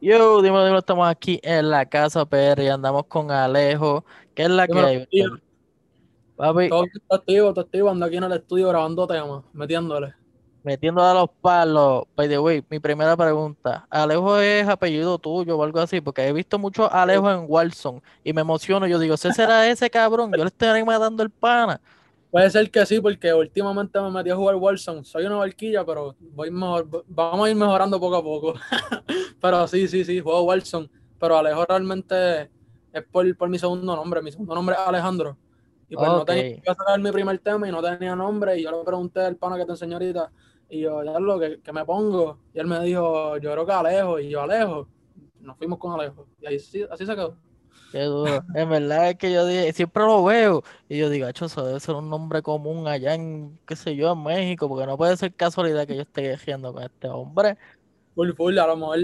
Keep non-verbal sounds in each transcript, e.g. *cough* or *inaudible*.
Yo, dime, dime, estamos aquí en la casa PR y andamos con Alejo. ¿Qué es la que hay, tío. Papi, Todo activo, está activo, ando aquí en el estudio grabando temas, metiéndole. metiendo a los palos. By the way, mi primera pregunta. ¿Alejo es apellido tuyo o algo así? Porque he visto mucho Alejo en Warzone y me emociono. Yo digo, ¿ese será ese cabrón? Yo le estoy matando el pana. Puede ser que sí, porque últimamente me metí a jugar Warzone. Soy una barquilla, pero voy mejor, vamos a ir mejorando poco a poco. *laughs* pero sí, sí, sí, juego Warzone. Pero Alejo realmente es por, por mi segundo nombre. Mi segundo nombre es Alejandro. Y pues no tenía que sacar mi primer tema y no tenía nombre. Y yo le pregunté al pana que te enseñó ahorita. Y yo, ya lo que, que me pongo. Y él me dijo, yo creo que Alejo. Y yo, Alejo. Nos fuimos con Alejo. Y ahí sí, así se quedó. Qué duro. En verdad es que yo dije, siempre lo veo. Y yo digo, "Acho, eso debe ser un nombre común allá en, qué sé yo, en México, porque no puede ser casualidad que yo esté quejiendo con este hombre. Full, full, a lo mejor.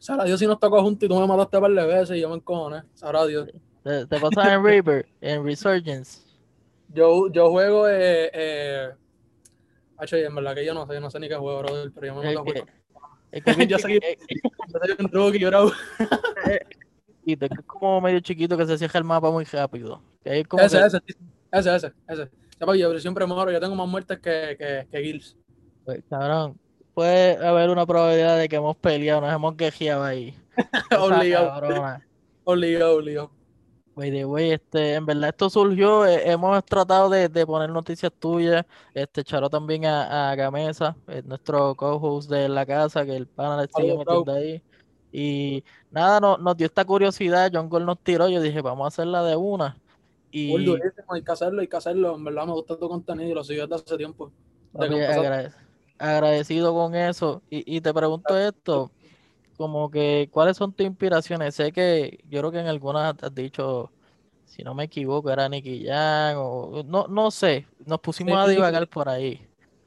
Sabrá Dios si nos tocó juntos y tú me mataste par de veces y yo me encojoné. Sabrá Dios. Te, te pasas en Reaper, en Resurgence. Yo, yo juego. Eh, eh... En verdad que yo no sé, yo no sé ni qué juego, brother, pero yo me mato *laughs* Yo soy- Yo un rookie, bro. *laughs* que es como medio chiquito que se cierra el mapa muy rápido. Que es como Ese, que, ese, ese, ese, ese. Ya, papi, yo siempre muero, yo tengo más muertes que, que, que kills. pues, cabrón, puede haber una probabilidad de que hemos peleado, nos hemos quejeado ahí. *laughs* Esa Obligado, obligado, obligado. Way, este, en verdad esto surgió, eh, hemos tratado de, de poner noticias tuyas, este, Charo también a, a Gamesa, eh, nuestro co-host de la casa, que el pana le sigue metiendo ahí. Y nada, no, nos dio esta curiosidad, John Gold nos tiró, yo dije, vamos a hacerla de una. Y durísimo, hay que hacerlo, hay que hacerlo. En verdad me gusta tu contenido y lo sigo desde hace tiempo. Agrade- agradecido con eso. Y, y te pregunto esto, como que, ¿cuáles son tus inspiraciones? Sé que yo creo que en algunas has dicho, si no me equivoco, era Nicky Jam, o no, no sé, nos pusimos a divagar por ahí.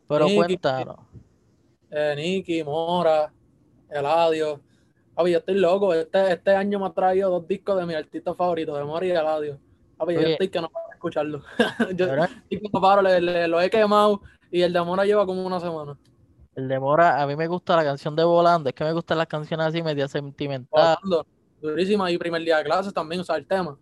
Pero Nicky. cuéntanos. eh, Nicky, Mora, Eladio. Papi, yo estoy loco. Este, este año me ha traído dos discos de mis artistas favoritos, de Mora y Eladio. Papi, yo Oye. estoy que no paro *laughs* de escucharlo. yo estoy que no paro, le, le- lo he quemado y el de Mora lleva como una semana. El de Mora, a mí me gusta la canción de Volando, es que me gustan las canciones así media sentimental. Volando, Durísima. Y primer día de clases también, o sea, el tema.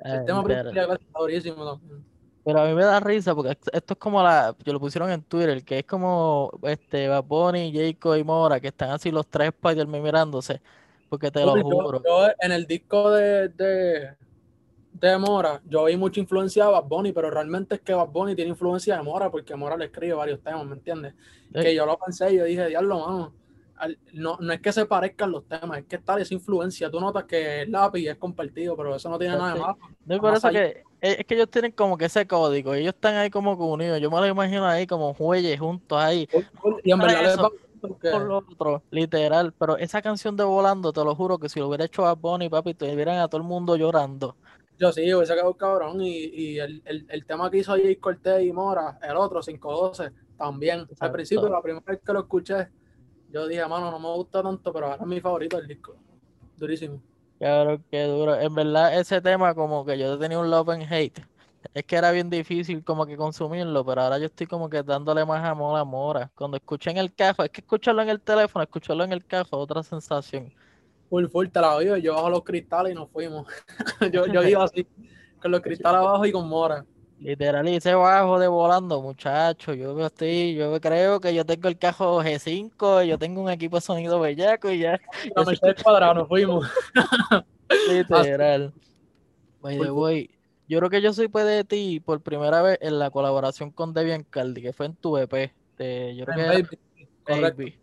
El tema primer día de clases está durísimo también. Pero a mí me da risa porque esto es como la, yo lo pusieron en Twitter, que es como este Bad Bunny, Jacob y Mora, que están así los tres Spider-Man mirándose. Porque te lo Yo- juro. yo en el disco de, de, de Mora, yo vi mucha influencia de Bad Bunny, pero realmente es que Bad Bunny tiene influencia de Mora porque Mora le escribe varios temas, ¿me entiendes? Sí. Que yo lo pensé y yo dije, diablo, mano. No, no es que se parezcan los temas, es que está esa influencia. Tú notas que el lápiz es compartido, pero eso no tiene nada de malo. No, por eso que es que ellos tienen como que ese código, ellos están ahí como que unidos. Yo me lo imagino ahí como jueyes juntos ahí, Y en verdad por lo otro, literal. Pero esa canción de Volando, te lo juro que si lo hubiera hecho a Bunny, papi, te vieran a todo el mundo llorando. yo sí, hubiese quedado cabrón. Y, y el, el, el tema que hizo Jay Cortés y Mora, el otro, 512, también. Al principio, la primera vez que lo escuché, yo dije, mano, no me gusta tanto, pero ahora es mi favorito el disco. Durísimo. Claro, qué duro. En verdad, ese tema como que yo tenía un love and hate. Es que era bien difícil como que consumirlo, pero ahora yo estoy como que dándole más amor a Mora. Cuando escuché en el cajo, es que escucharlo en el teléfono, escucharlo en el cajo, otra sensación. Full, full, te la oigo. Yo bajo los cristales y nos fuimos. *laughs* yo, yo iba así, con los cristales *laughs* abajo y con Mora. Literal, y ese bajo de volando, muchacho. Yo estoy, yo creo que yo tengo el cajo G5, yo tengo un equipo de sonido bellaco y ya, *laughs* *laughs* La Mercedes cuadrada, nos fuimos. *laughs* literal. By the full. way, yo creo que yo soy de ti por primera vez en la colaboración con Debian Caldi, que fue en tu EP. de- yo creo que era Baby, correcto. Baby.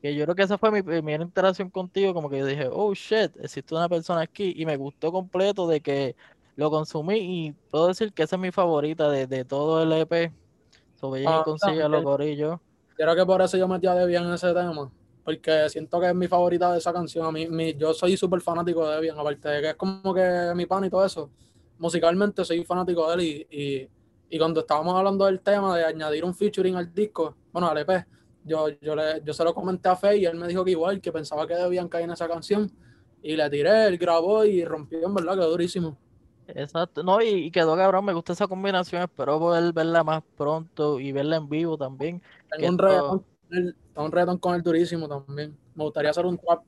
Que yo creo que esa fue mi primera interacción contigo, como que yo dije, oh shit, existe una persona aquí y me gustó completo de que lo consumí y puedo decir que esa es mi favorita de, de todo el EP. Sobre Ah, consigue los gorillos. Creo que por eso yo metí a Debian en ese tema. Porque siento que es mi favorita de esa canción. A mí, mi- yo soy súper fanático de Debian, aparte de que es como que mi pan y todo eso. Musicalmente soy fanático de él y, y, y cuando estábamos hablando del tema de añadir un featuring al disco, bueno, al EP, yo, yo, le, yo se lo comenté a Fe y él me dijo que igual, que pensaba que Debian caer en esa canción. Y le tiré, él grabó y rompió, en verdad, quedó durísimo. Exacto. No, y, y quedó cabrón, me gusta esa combinación. Espero poder verla más pronto y verla en vivo también. Tengo un reggaetón con él, tengo un reggaetón con él durísimo también. Me gustaría hacer un trap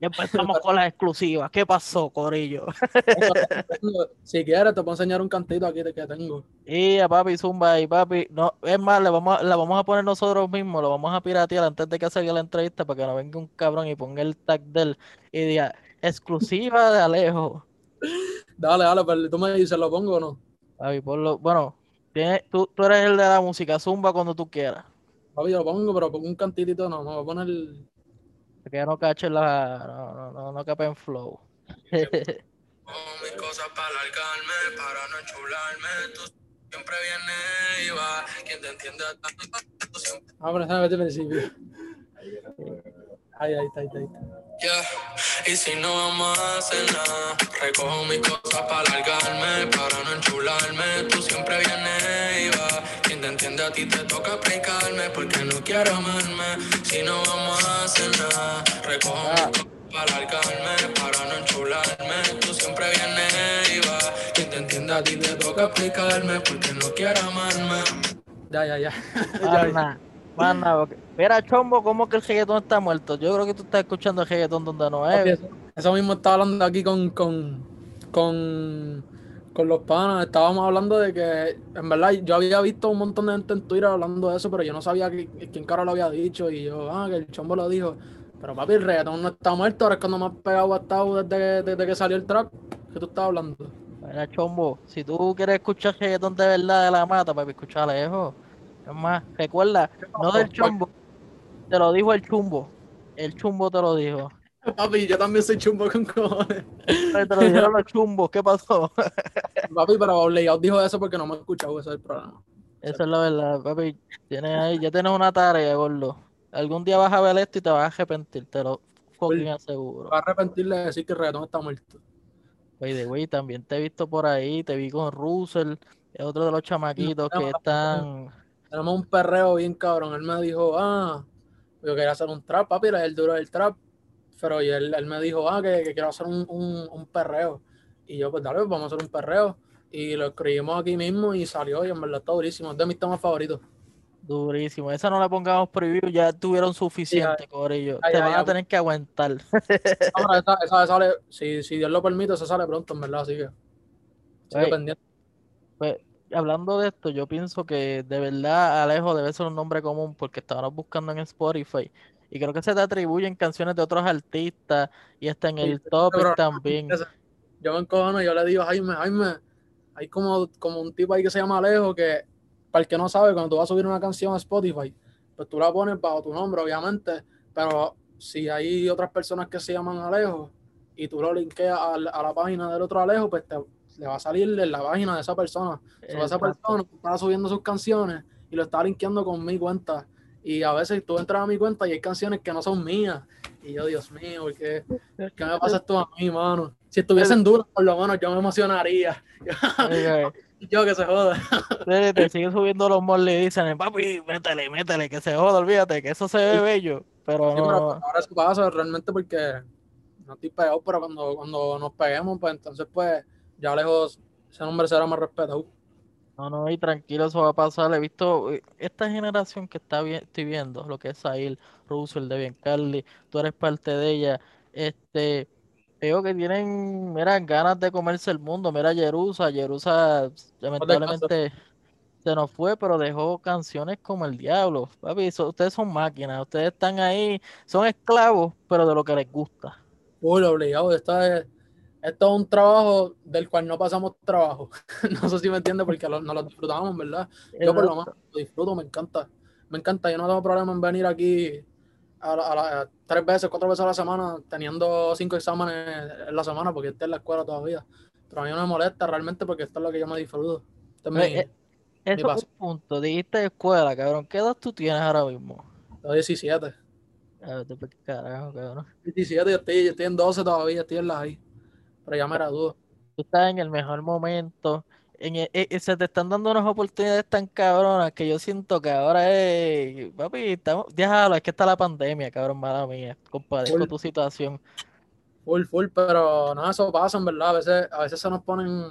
Ya empezamos con las exclusivas. ¿Qué pasó, Corillo? *laughs* si quieres, te puedo enseñar un cantito aquí que tengo. Y a papi Zumba y papi, no, es más, le vamos a, la vamos a poner nosotros mismos, lo vamos a piratear antes de que salga la entrevista para que no venga un cabrón y ponga el tag de él y diga exclusiva de Alejo. *laughs* Dale, dale, pero tú me dices, ¿lo pongo o no? Papi, ponlo, bueno, tiene, tú, tú eres el de la música, zumba cuando tú quieras. Papi, yo lo pongo, pero pongo un cantitito, no, me voy a poner que no cache la. No, no, no, no cape en flow. mis cosas para alargarme, para no enchularme. Tú siempre vienes y va. Quien te entiende tú siempre. Ah, pero vete principio. Ahí, ahí está, ahí está, ahí está. Yeah. Y si no vamos a hacer nada, recojo mis cosas para alargarme, para no enchularme. Tú siempre vienes y va. Quien te entiende a ti te toca explicarme, porque no quiero amarme. Si no vamos a hacer nada, recojo mis ah. cosas para alargarme, para no enchularme. Tú siempre vienes y va. Quien te entiende a ti te toca explicarme, porque no quiero amarme. Ya, ya, ya. ya, ya. Mira, Chombo, ¿cómo que el reggaetón está muerto? Yo creo que tú estás escuchando el reggaetón donde no es. Eso, mismo estaba hablando aquí con, con, con, con los panas. Estábamos hablando de que, en verdad, yo había visto un montón de gente en Twitter hablando de eso, pero yo no sabía quién caro lo había dicho. Y yo, ah, que el Chombo lo dijo. Pero papi, el reggaetón no está muerto. Ahora es cuando me ha pegado ha estado desde, desde que salió el trap. ¿Qué tú estás hablando? Mira, Chombo, si tú quieres escuchar reggaetón de verdad de la mata, papi, escucha lejos. Es más, recuerda, no del Chombo te lo dijo el chumbo. El chumbo te lo dijo. Papi, yo también soy chumbo con cojones. Te lo dijeron los chumbos, ¿qué pasó? Papi, pero Layout dijo eso porque no me he escuchado, ese es el problema. Eso es la verdad, papi. Tienes ahí, ya tienes una tarea, gordo. Algún día vas a ver esto y te vas a arrepentir, te lo fucking aseguro. Vas a arrepentirle de decir que el reggaetón está muerto. Oye, de güey, también te he visto por ahí, te vi con Russell, es otro de los chamaquitos que están. Tenemos un perreo bien cabrón. Él me dijo, ah, yo quería hacer un trap, papi, era el duro del trap. Pero y él, él me dijo, ah, que, que quiero hacer un, un, un, perreo. Y yo, pues dale, pues, vamos a hacer un perreo. Y lo escribimos aquí mismo y salió y en verdad está durísimo. Es de mis temas favoritos. Durísimo. Esa no la pongamos preview, ya tuvieron suficiente, sí, Corillo. Te van a tener que aguantar. *laughs* Esa, esa, sale, si, si Dios lo permite, esa sale pronto, en verdad, así que. Sigue pendiente. Pues, hablando de esto, yo pienso que de verdad Alejo debe ser un nombre común porque estábamos buscando en Spotify y creo que se te atribuyen canciones de otros artistas y está en el top también. Yo me encojono, yo le digo, Jaime, Jaime, hay como, como un tipo ahí que se llama Alejo que, para el que no sabe, cuando tú vas a subir una canción a Spotify, pues tú la pones bajo tu nombre, obviamente, pero si hay otras personas que se llaman Alejo y tú lo linkeas a, a la página del otro Alejo, pues te, le va a salir en la página de esa persona. esa persona estaba subiendo sus canciones y lo estaba linkeando con mi cuenta. Y a veces tú entras a mi cuenta y hay canciones que no son mías. Y yo, Dios mío, ¿qué, qué me pasa esto a mí, mano? Si estuviesen duras, por lo menos yo me emocionaría. *laughs* yo que se joda. te siguen subiendo los moles y dicen, papi, métele, métele, que se joda, olvídate, que eso se ve bello. Pero, no... ahora eso pasa realmente porque no estoy pegado, pero cuando, cuando nos peguemos, pues entonces pues ya lejos ese nombre será más respetado. No, no, y tranquilo, eso va a pasar. He visto eh, esta generación que está estoy viendo, lo que es Sail, Russell, Debian Carly, tú eres parte de ella. Este, veo que tienen, mira, ganas de comerse el mundo. Mira, Jerusa, Jerusa, lamentablemente se nos fue, pero dejó canciones como el diablo. Papi, ustedes son máquinas, ustedes están ahí, son esclavos, pero de lo que les gusta. Uy, obligado, esta es esto es un trabajo del cual no pasamos trabajo. *laughs* no sé si me entiende porque no lo disfrutamos, ¿verdad? Yo por lo menos lo disfruto, me encanta. Me encanta, yo no tengo problema en venir aquí a, la, tres veces, cuatro veces a la semana, teniendo cinco exámenes en la semana, porque estoy en la escuela todavía. Pero a mí no me molesta realmente porque esto es lo que yo me disfruto. Este es eh, eso es un punto. Dijiste escuela, cabrón. ¿Qué edad tú tienes ahora mismo? Tengo 17. carajo, cabrón. 17, yo estoy, yo estoy en 12 todavía, estoy en la ahí pero ya me Tú estás en el mejor momento. En e, e, se te están dando unas oportunidades tan cabronas que yo siento que ahora es, papi, estamos, déjalo, es que está la pandemia, cabrón, mala mía, compadezco tu situación. Full, full, pero nada, eso pasa, en verdad, a veces, a veces se nos ponen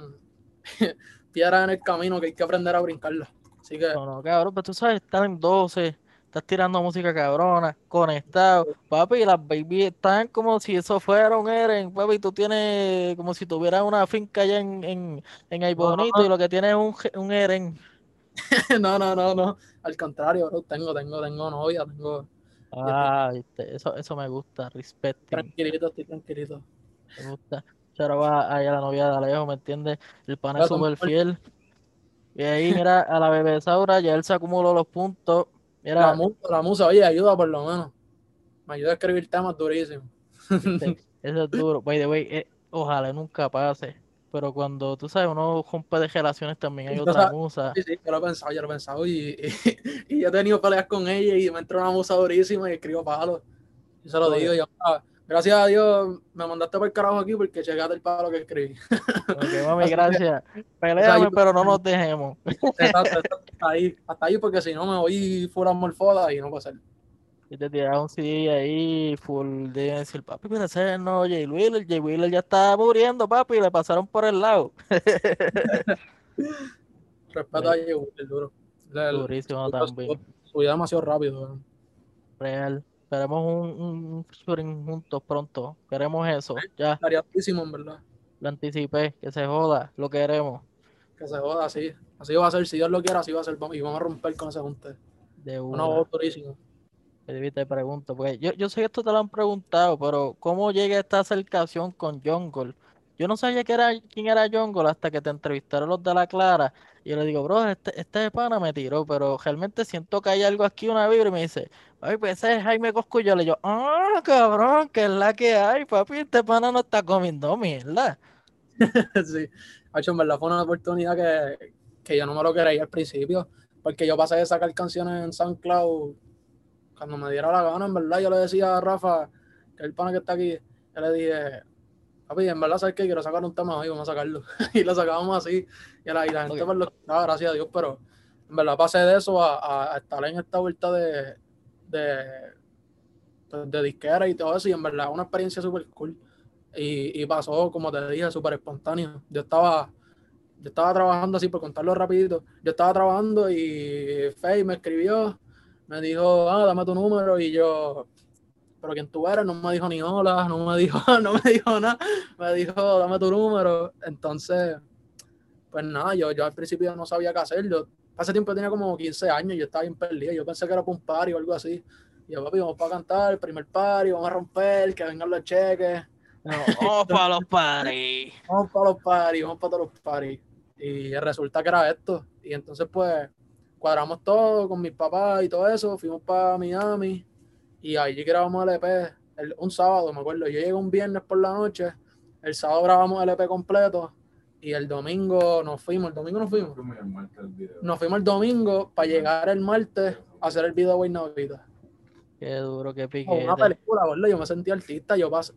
*laughs* piedras en el camino que hay que aprender a brincarlas. Así que... No, no, cabrón, pero tú sabes, están en 12, estás tirando música cabrona, conectado, papi, y las baby están como si eso fuera un Eren, papi, tú tienes como si tuvieras una finca allá en, en, en Ay Bonito y lo que tienes es un, un Eren. *laughs* no, no, no, no. Al contrario, bro, tengo, tengo, tengo novia, tengo. Ah, viste, eso, eso me gusta, respecting, Tranquilito, estoy tranquilito. me gusta. Pero va ahí a la novia de Alejo, ¿me entiendes? El pana es súper fiel. Y ahí, mira, a la bebé Saura, ya él se acumuló los puntos. La Mira, musa, la musa, oye, ayuda por lo menos. Me ayuda a escribir temas durísimos. viste, *laughs* eso es duro. By the way, eh, ojalá nunca pase. Pero cuando, tú sabes, uno rompe de relaciones también hay otra musa. Sí, sí, yo lo he pensado, yo lo he pensado. Y, y, *laughs* y yo he tenido peleas con ella y me entró una musa durísima y escribo palos. Y se lo digo. Yo, ah, gracias a Dios me mandaste por el carajo aquí porque checaste el palo que escribí. Ok, mami, *laughs* gracias. Peleame, pero no nos dejemos. *laughs* Exacto, exacto, hasta ahí, hasta ahí porque si no me voy full morfoda y no puede ser. Y te tiras un CD ahí, full de decir, papi, pero ese no Jay Wheeler. Jay Wheeler ya está muriendo, papi, y le pasaron por el lado. *laughs* Respeto a Jay el duro. Durísimo también. su- Subía demasiado rápido. Real. Esperemos un, un, featuring juntos pronto. Queremos eso. Ya, Estaría durísimo, en verdad. lo anticipé. Que se joda. Lo queremos. Que se joda así. Así va a ser, si Dios lo quiere, así va a ser. Y vamos a romper con ese junte. De Una durísima. Baby, te pregunto, porque yo, yo sé que esto te lo han preguntado, pero ¿cómo llega esta acercación con Jungle? Yo no sabía que era, quién era Jungle hasta que te entrevistaron los de la Clara. Y yo le digo, bro, este, este pana me tiró, pero realmente siento que hay algo aquí, una vibra, y me dice, papi, pues ese es Jaime Coscullo. Le digo, ah, cabrón, que es la que hay, papi, este pana no está comiendo mierda. *laughs* sí. Hacho, en verdad fue una oportunidad que, que yo no me lo quería al principio. Porque yo pasé de sacar canciones en SoundCloud cuando me diera la gana, en verdad. Yo le decía a Rafa, que el pana que está aquí, yo le dije, papi, en verdad, ¿sabes qué? Quiero sacar un tema hoy, vamos a sacarlo. *laughs* y lo sacábamos así. Y la, y la gente Ok. pues lo escuchaba, gracias a Dios, pero en verdad pasé de eso a, estar en esta vuelta de, de, pues, de disquera y todo eso. Y en verdad, una experiencia súper cool. Y, y pasó, como te dije, súper espontáneo. Yo estaba, yo estaba trabajando así, por contarlo rapidito. Yo estaba trabajando y Faye me escribió, me dijo, ah, dame tu número. Y yo, pero quién tú eres, no me dijo ni hola, no me dijo, *laughs* no me dijo nada. Me dijo, dame tu número. Entonces, pues nada, yo, yo al principio no sabía qué hacer. Yo, hace tiempo tenía como 15 años, yo estaba bien perdido. Yo pensé que era para un party o algo así. Y yo, papi, vamos para cantar, el primer party, vamos a romper, que vengan los cheques. No, oh, para los paris. *laughs* vamos para los paris, vamos para todos los paris. Y resulta que era esto. Y entonces, pues, cuadramos todo con mis papás y todo eso. Fuimos para Miami. Y allí grabamos el EP el- un sábado, me acuerdo. Yo llegué un viernes por la noche. El sábado grabamos el EP completo. Y el domingo nos fuimos. El domingo nos fuimos. Fuimos al martes el video. Nos fuimos el domingo para llegar el martes a hacer el video de Navidad. Qué duro, qué Como una película, ¿verdad? Yo me sentí artista, yo pasé,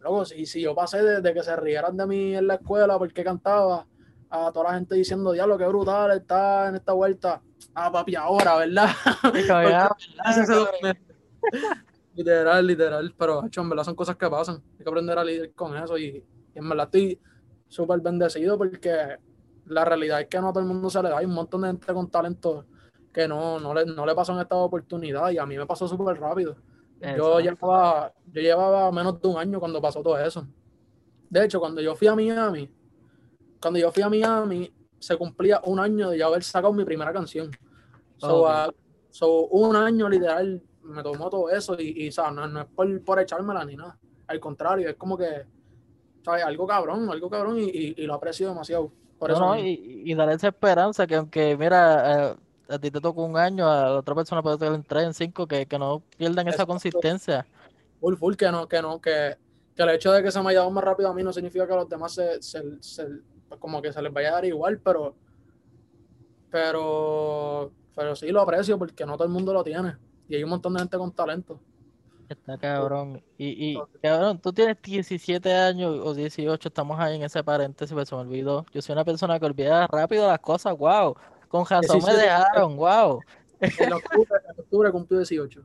luego, si, si yo pasé desde que se rieran de mí en la escuela porque cantaba, a toda la gente diciendo, diablo, qué brutal está en esta vuelta. Ah, papi, ahora, ¿verdad? *laughs* Literal, literal, pero hecho, en verdad son cosas que pasan. Hay que aprender a lidiar con eso y, y en verdad estoy súper bendecido porque la realidad es que no a todo el mundo se le da. Hay un montón de gente con talento que no, no, le, no le pasan esta oportunidad y a mí me pasó súper rápido. Yo llevaba, yo llevaba menos de un año cuando pasó todo eso. De hecho, cuando yo fui a Miami, cuando yo fui a Miami, se cumplía un año de yo haber sacado mi primera canción. So, Ok. ah, so, un año literal me tomó todo eso y, y, sea, no, no es por, por echármela ni nada. Al contrario, es como que, ¿sabes? Algo cabrón, algo cabrón y, y- y lo aprecio demasiado. Por No, eso no, y, y darle esa esperanza que aunque, mira, eh, a ti te tocó un año, a la otra persona puede tener en tres, en cinco, que, que no pierdan esa consistencia. full, full, que no, que no, que, que el hecho de que se me haya dado más rápido a mí no significa que a los demás se, se- se- pues como que se les vaya a dar igual, pero, pero, pero sí lo aprecio porque no todo el mundo lo tiene. Y hay un montón de gente con talento. Está cabrón. Y, y cabrón, tú tienes 17 años o 18, estamos ahí en ese paréntesis, pues se me olvidó. Yo soy una persona que olvida rápido las cosas, wow. Con razón me 17 dejaron, wow. En *laughs* octubre, en octubre cumplió 18.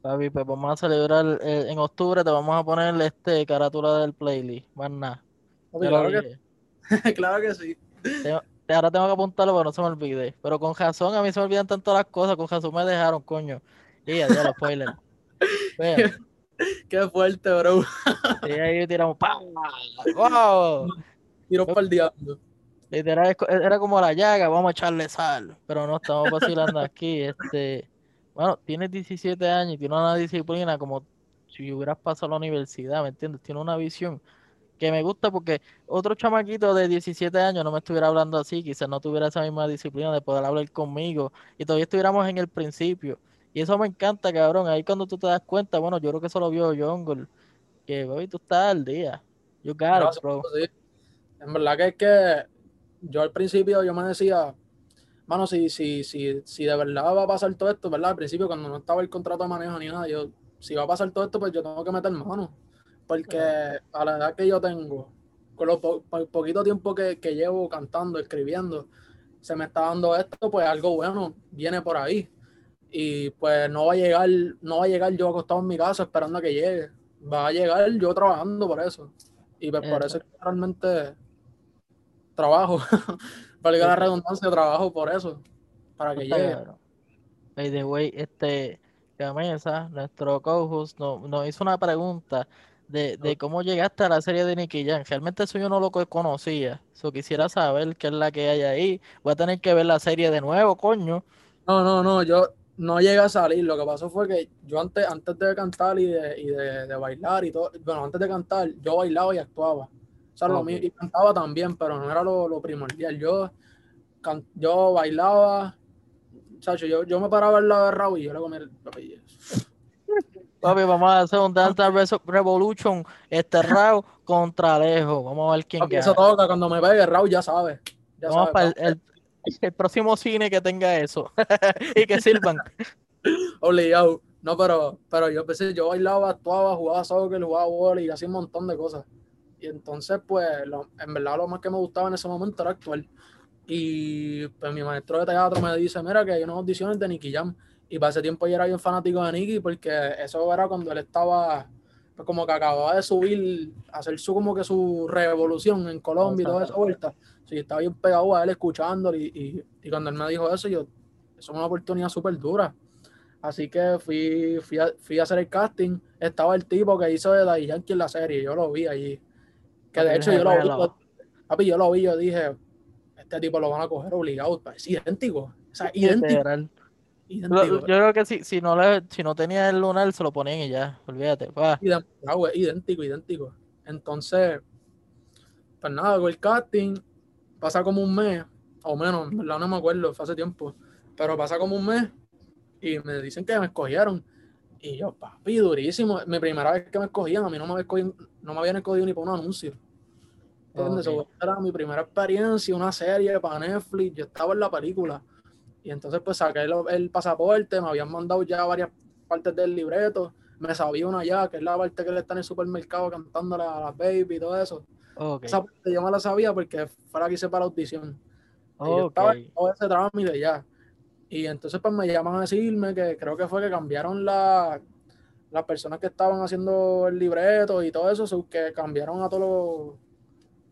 Papi, pues vamos a celebrar eh, en octubre, te vamos a poner este carátula del playlist, más nada. Papi, claro, que, *laughs* claro que sí. Tengo- Ahora tengo que apuntarlo para no se me olvide. Pero con razón, a mí se me olvidan tanto las cosas, con razón me dejaron, coño. Sí, adiós, los spoilers. *laughs* Qué fuerte, bro. sí, ahí tiramos. ¡pam! ¡Wow! Tiro para el diablo. Literal, era como la llaga, vamos a echarle sal. Pero no estamos vacilando aquí. Este, bueno, tienes 17 años y tienes una disciplina como si hubieras pasado a la universidad, ¿me entiendes? Tiene una visión que me gusta porque otro chamaquito de 17 años no me estuviera hablando así, quizás no tuviera esa misma disciplina de poder hablar conmigo y todavía estuviéramos en el principio. Y eso me encanta, cabrón. Ahí cuando tú te das cuenta, bueno, yo creo que eso lo vio Jungle, que, baby, tú estás al día. It, Gracias, bro. sí. En verdad que es que yo al principio yo me decía, mano, si, si, si, si de verdad va a pasar todo esto, ¿verdad? Al principio cuando no estaba el contrato de manejo ni nada, yo, si va a pasar todo esto, pues yo tengo que meter mano. Porque a la edad que yo tengo, con lo po- po- poquito tiempo que, que llevo cantando, escribiendo, se me está dando esto, pues algo bueno viene por ahí. Y pues no va a llegar, no va a llegar yo acostado en mi casa esperando a que llegue. Va a llegar yo trabajando por eso. Y pues por eso realmente trabajo, *laughs* valga la Sí. redundancia, trabajo por eso, para que llegue. By the way, este, Gamesa, nuestro co-host, no- nos hizo una pregunta de, de cómo llegaste a la serie de Nicky Jam. Realmente eso yo no lo co- conocía. So, quisiera saber qué es la que hay ahí. Voy a tener que ver la serie de nuevo, coño. No, no, no, yo no llegué a salir. Lo que pasó fue que yo antes, antes de cantar y, de, y de, de bailar y todo, bueno, antes de cantar, yo bailaba y actuaba. O sea, lo mío, y cantaba también, pero no era lo, lo primordial. Yo, can- yo bailaba, chacho, yo, yo me paraba al lado de Raúl y yo le comía el. Papi, vamos a hacer un Dance *laughs* Revolution, este Rao contra Alejo. Vamos a ver quién Papi, eso gana. toca, cuando me pegue, Raúl ya sabe. Ya Vamos sabe, para el- *laughs* el próximo cine que tenga eso. *laughs* y que sirvan. *laughs* obligado. No, pero, pero yo empecé, yo bailaba, actuaba, jugaba soccer, jugaba volley y hacía un montón de cosas. Y entonces, pues, lo- en verdad lo más que me gustaba en ese momento era actuar. Y pues mi maestro de teatro me dice, mira que hay unas audiciones de Nicky Jam. Y para ese tiempo yo era bien fanático de Nicky porque eso era cuando él estaba, como que acababa de subir, hacer su como que su revolución en Colombia y toda esa vuelta. Sí, estaba bien pegado a él escuchándolo y, y, y cuando él me dijo eso, yo, eso es una oportunidad súper dura. Así que fui, fui, a, fui a hacer el casting. Estaba el tipo que hizo de Daddy Yankee en la serie. Yo lo vi allí. Que de hecho yo lo vi. papi, yo lo vi. Yo dije, este tipo lo van a coger obligado. Es idéntico. O sea, idéntico. Yo creo que si, si no le, si no tenía el lunar, se lo ponían y ya, olvídate. pa. Idéntico, es idéntico, idéntico. Entonces, pues nada, hago el casting. Pasa como un mes, o menos, en verdad no me acuerdo, fue hace tiempo. Pero pasa como un mes y me dicen que me escogieron. Y yo, papi, durísimo. Mi primera vez que me escogían, a mí no me, escogido- no me habían escogido ni para un anuncio. ¿Entiendes? Era mi primera experiencia, una serie para Netflix. Yo estaba en la película. Y entonces, pues saqué el, el pasaporte, me habían mandado ya varias partes del libreto. Me sabía una ya, que es la parte que él está en el supermercado cantando a las baby y todo eso. Esa parte yo me la sabía porque fue la que hice para la audición. Y yo estaba en todo ese trámite ya. Y entonces pues me llaman a decirme que creo que fue que cambiaron la, las personas que estaban haciendo el libreto y todo eso, so que cambiaron a todos los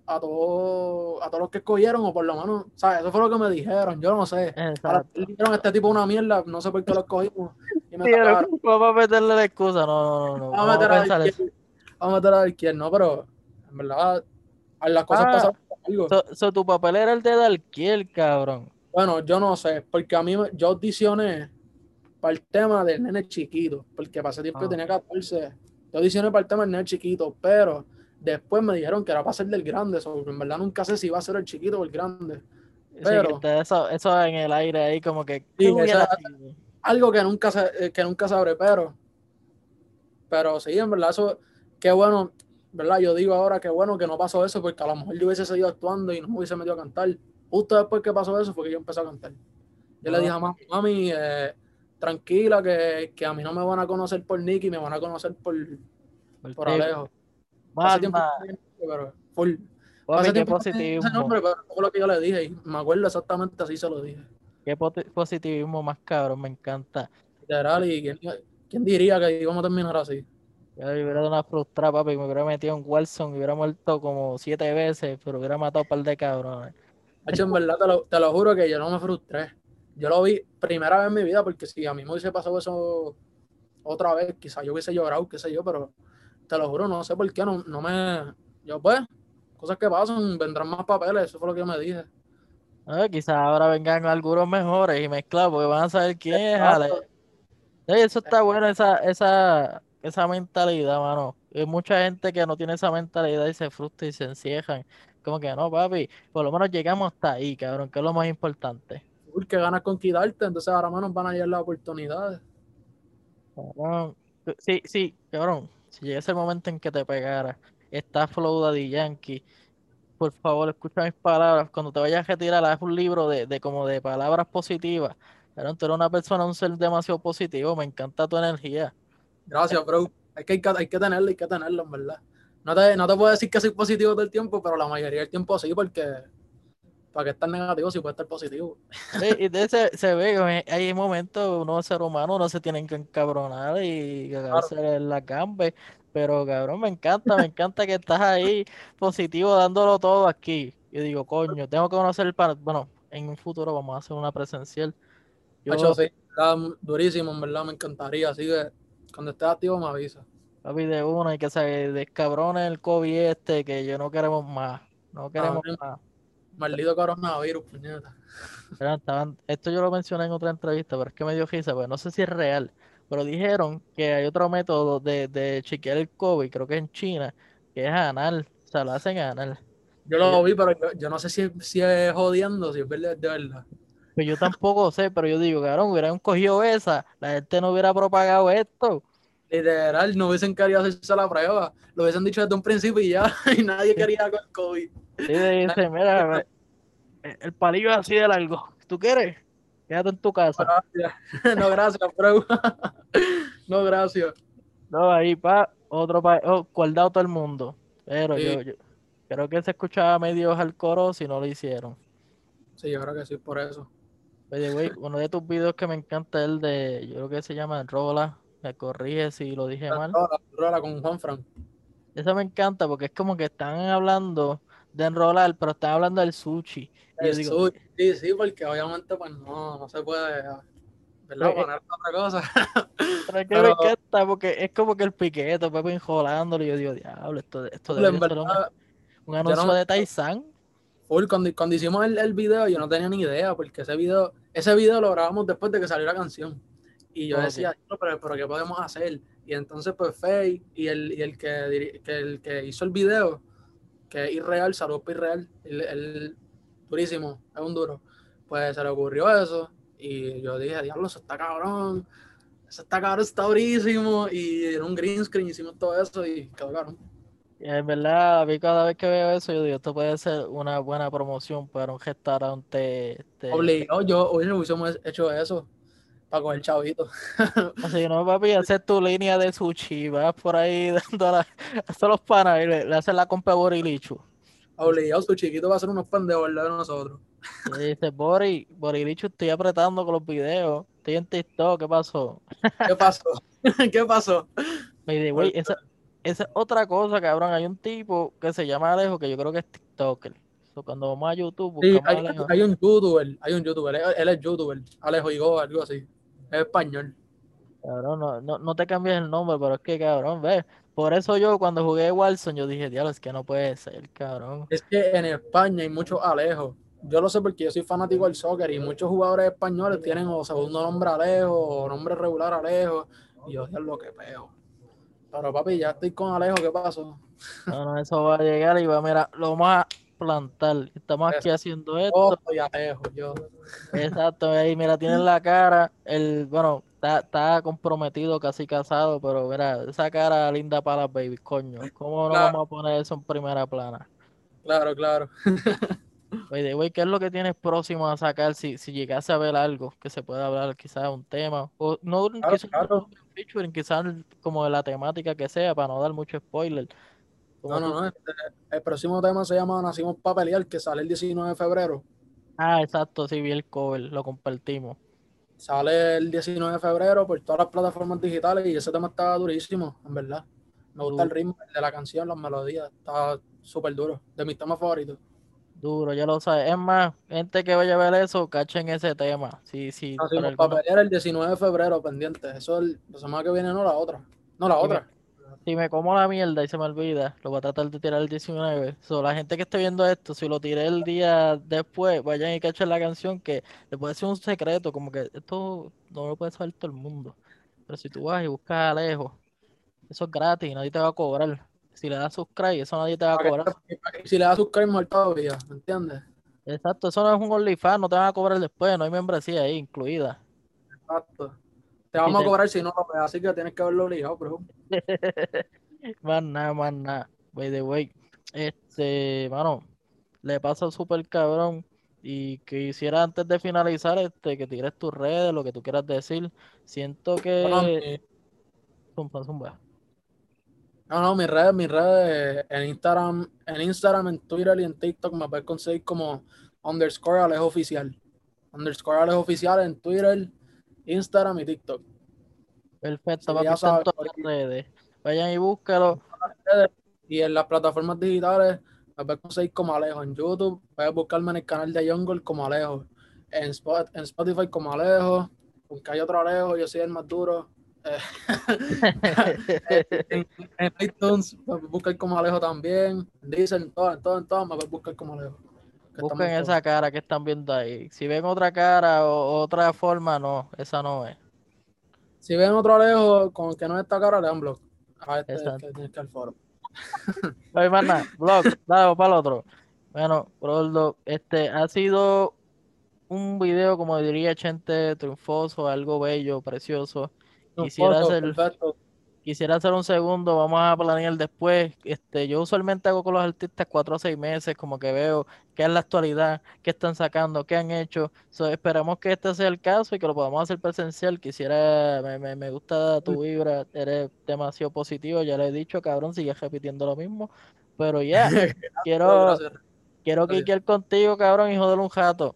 a todos a todos los que escogieron o por lo menos, ¿sabes? Eso fue lo que me dijeron, yo no sé. Ahora dijeron este tipo una mierda, no sé por qué lo escogimos. Y me Sí, vamos a meterle la excusa. No, no, no. Vamos a meter a a vamos a meter a no, pero en verdad a las cosas Ah. pasaron algo. So, so tu papel era el de Dalquiel, cabrón. Bueno, yo no sé, porque a mí yo audicioné para el tema del nene chiquito, porque ese tiempo Ah, tenía 14. Yo audicioné para el tema del nene chiquito, pero después me dijeron que era para ser del grande, so, en verdad nunca sé si va a ser el chiquito o el grande. Pero- eso, eso en el aire ahí, como que. Algo que nunca, eh, que nunca sabré, pero, pero sí, en verdad, eso, qué bueno, ¿verdad? Yo digo ahora que bueno que no pasó eso, porque a lo mejor yo hubiese seguido actuando y no me hubiese metido a cantar. Justo después que pasó eso fue que yo empecé a cantar. Yo le Ah. dije a mami, mami, eh, tranquila, que, que a mí no me van a conocer por Nicky, me van a conocer por, por Alejo. Nombre, pero full. papi, qué tenía ese positivismo. nombre, pero fue lo que yo le dije y me acuerdo exactamente así se lo dije. Qué positivismo más cabrón, me encanta. Literal, y quién, quién diría que íbamos a terminar así. Yo hubiera dado una frustrada, papi, me hubiera metido en Wilson y hubiera muerto como siete veces, pero hubiera matado un par de cabrones. Hacho, en verdad, te lo, te lo juro que yo no me frustré. Yo lo vi primera vez en mi vida, porque si a mí me hubiese pasado eso otra vez, quizás yo hubiese llorado, qué sé yo, pero te lo juro, no sé por qué, no, no me, yo pues, cosas que pasan, vendrán más papeles, eso fue lo que yo me dije. Ah, quizás ahora vengan algunos mejores y mezclados porque van a saber quién es Ale. Eso está bueno, esa, esa, esa mentalidad, mano. Hay mucha gente que no tiene esa mentalidad y se frustra y se enciejan. Como que no, papi, por lo menos llegamos hasta ahí, cabrón, que es lo más importante. Porque ganas con quitarte, entonces ahora más nos van a llegar las oportunidades. Cabrón, sí, sí, cabrón, si llegase el momento en que te pegara, está Flow Daddy Yankee, por favor, escucha mis palabras. Cuando te vayas a retirar, haz un libro de, de como de palabras positivas. Cabrón, tú eres una persona, un ser demasiado positivo, me encanta tu energía. Gracias, bro. Hay que, hay que tenerlo, hay que tenerlo, en verdad. No te, no te puedo decir que soy positivo todo el tiempo, pero la mayoría del tiempo sí, porque para que estar negativo si puede estar positivo. Sí, y de ese, se ve que hay momentos, uno ser humano, no se tienen que encabronar y cagarse en la campe, pero cabrón, me encanta, me encanta que estás ahí positivo, dándolo todo aquí. Yo digo, coño, tengo que conocer el pan, bueno, en un futuro vamos a hacer una presencial. Yo, Hacho, sí, está durísimo, en verdad, me encantaría, así que cuando estés activo me avisa. Papi, de uno y que se descabrone el COVID este, que yo no queremos más, no queremos más. Maldito coronavirus, puñeta. Estaban, esto yo lo mencioné en otra entrevista, pero es que me dio risa, pues no sé si es real, pero dijeron que hay otro método de, de chequear el COVID, creo que en China, que es anal, o sea, lo hacen anal. Yo lo vi, pero yo, yo no sé si, si, es jodiendo, si es verdad, de verdad. Pues yo tampoco sé, pero yo digo, cabrón, hubieran cogido esa, la gente no hubiera propagado esto. Literal, no hubiesen querido hacerse la prueba, lo hubiesen dicho desde un principio y ya, *laughs* y nadie quería con el COVID. Dice, mira, el palillo es así de largo. ¿Tú quieres? Quédate en tu casa. Gracias. *laughs* No, gracias, bro. *laughs* No, gracias. No, ahí pa, otro pa, oh, guardado todo el mundo. Pero sí. yo, yo, creo que se escuchaba medio al coro si no lo hicieron. Sí, yo creo que sí, por eso. Oye, güey, uno de tus videos que me encanta es el de, yo creo que se llama Rola. Me corrige si lo dije mal. Rola, Rola con Juan Frank. Eso me encanta porque es como que están hablando de enrolar, pero están hablando del sushi. El digo, sushi, sí, sí, porque obviamente pues no, no se puede, ¿verdad? Poner otra cosa. *laughs* Pero es que pero, me encanta porque es como que el piquete, Pepe enjolándolo y yo digo, diablo, esto, esto verdad, un, un anuncio no, de Taizan. Full, cuando, cuando hicimos el, el, video yo no tenía ni idea porque ese video, ese video lo grabamos después de que salió la canción. Y yo okay. decía, no, pero, pero ¿qué podemos hacer? Y entonces pues Faye y el, y el, que, que, el que hizo el video, que es irreal, saludos para irreal, el, el, durísimo, es un duro. Pues se le ocurrió eso y yo dije, diablo, eso está cabrón, eso está cabrón, está durísimo. Y en un green screen hicimos todo eso y quedó cabrón. Y en verdad, a mí cada vez que veo eso, yo digo, esto puede ser una buena promoción para un restaurante. Te... Obligado, yo hoy no hubiésemos hecho eso para coger chavito. *laughs* Así no, papi, hacer tu línea de sushi, vas por ahí *laughs* dando a, a los panas y le, le haces la compra a Borilichu. Obligado, su chiquito va a hacer unos pan de verdad de nosotros. Y dice, Bori, Borilichu, estoy apretando con los videos. Estoy en TikTok, ¿qué pasó? ¿Qué pasó? *laughs* ¿Qué pasó? Me dice, güey, esa, esa es otra cosa, cabrón. Hay un tipo que se llama Alejo, que yo creo que es TikToker. Cuando vamos a YouTube, sí, hay, hay, un youtuber, hay un youtuber, él, él es youtuber, Alejo Igo, algo así. Es español. Cabrón, no, no, no te cambies el nombre, pero es que, cabrón, ves. Por eso yo cuando jugué Warzone, yo dije, diablo, es que no puede ser, cabrón. Es que en España hay muchos Alejos. Yo lo sé porque yo soy fanático del soccer y muchos jugadores españoles tienen o segundo nombre Alejo o nombre regular Alejo. Y yo, lo que peo. Pero papi, ya estoy con Alejo, ¿qué pasó? No, no, eso va a llegar y va, mira, lo a plantar. Estamos aquí haciendo esto. Oh, y Alejo, yo. Exacto, ahí mira, *laughs* tienen la cara, el, bueno, está, está comprometido, casi casado, pero mira, esa cara linda para las baby, coño. ¿Cómo no Claro. vamos a poner eso en primera plana? Claro, claro. *laughs* Oye, güey, ¿qué es lo que tienes próximo a sacar si, si llegase a ver algo que se pueda hablar, quizás un tema? O no Claro, quizás claro. un featuring, quizás como de la temática que sea, para no dar mucho spoiler. No, no, no. este, el próximo tema se llama Nacimos para pelear, que sale el 19 de febrero. Ah, exacto, sí, vi el cover, lo compartimos. Sale el 19 de febrero por todas las plataformas digitales y ese tema está durísimo, en verdad. Me gusta el ritmo de la canción, las melodías, está súper duro. De mis temas favoritos. Duro, ya lo sabes. Es más, gente que vaya a ver eso, cachen ese tema. Sí, sí, por para alguna... pelear el 19 de febrero pendiente. Eso es el- la semana que viene, no la otra. No la otra. Si me como la mierda y se me olvida, lo voy a tratar de tirar el 19. So, la gente que esté viendo esto, si lo tiré el día después, vayan y cachen la canción que le puede ser un secreto, como que esto no lo puede saber todo el mundo. Pero si tú vas y buscas a Alejo, eso es gratis, nadie te va a cobrar. Si le das subscribe, eso nadie te va a cobrar. si le das subscribe mejor todavía, ¿me entiendes? Exacto, eso no es un OnlyFans, no te van a cobrar después, no hay membresía ahí incluida. Exacto. Te vamos a cobrar si no lo ves, así que tienes que verlo obligado, bro. *laughs* Más nada, más nada. By the way, este, mano, le pasa súper cabrón. Y quisiera antes de finalizar, este, que tires tus redes, lo que tú quieras decir. Siento que. Zumba, zumba. no, no, mis redes, mis redes en Instagram, en Instagram, en Twitter y en TikTok me puedes conseguir como underscore Alejo Oficial. Underscore Alejo Oficial en Twitter, Instagram y TikTok. Perfecto, Sí, papi, sabes, todas las redes. Vayan y búscalo. Y en las plataformas digitales me puedes conseguir como Alejo. En YouTube puedes buscarme en el canal de Jungle como Alejo. En, Spot- en Spotify como Alejo. Porque hay otro Alejo, yo soy el más duro. Eh, *laughs* *laughs* en, en iTunes me buscar como Alejo también. En Deezer, en todo, en todo, en todo me puedes buscar como Alejo. Que Busquen esa cara que están viendo ahí. Si ven otra cara o otra forma, no, esa no es. Si ven otro Alejo con el que no es esta cara, le dan blog. A este es el Exacto. que tiene que al foro. *laughs* No hay más nada. Blog, dale para el otro. Bueno, Broldo, este ha sido un video, como diría Chente, triunfoso, algo bello, precioso. Quisiera hacer, perfecto. Quisiera hacer un segundo, vamos a planear después. Este, yo usualmente hago con los artistas cuatro o seis meses, como que veo qué es la actualidad, qué están sacando, qué han hecho. So, esperamos que este sea el caso y que lo podamos hacer presencial. Quisiera, me, me, me gusta tu vibra, eres demasiado positivo, ya le he dicho, cabrón, sigues repitiendo lo mismo. Pero *laughs* ya, quiero, Gracias. quiero gracias. quiquear contigo, cabrón, y joder un jato.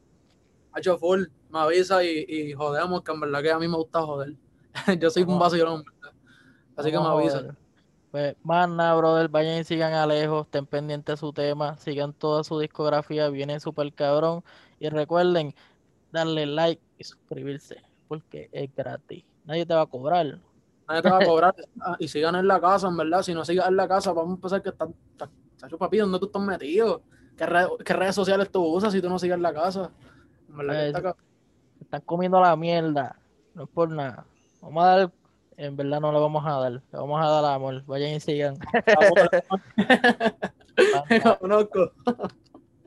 Hacho full, me avisa y, y jodemos, que en verdad que a mí me gusta joder. *laughs* Yo soy un Vamos a- vacilón, Así que me avisan. Pues, más nada, brother, vayan y sigan a Alejo, estén pendientes de su tema, sigan toda su discografía, viene súper cabrón. Y recuerden darle like y suscribirse, porque es gratis. Nadie te va a cobrar. Nadie te va a *laughs* cobrar. Ah, y sigan en la casa, en verdad. Si no sigas en la casa, vamos a empezar que están. papi, ¿dónde tú estás metido? ¿Qué, red- qué redes sociales tú usas si tú no sigues en la casa? En verdad que Eh, está Están comiendo la mierda, no es por nada. Vamos a dar, en verdad no le vamos a dar, le vamos a dar amor. Vayan y sigan. *laughs*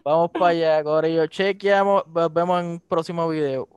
Vamos para allá, Corillo. Chequeamos, nos vemos en un próximo video.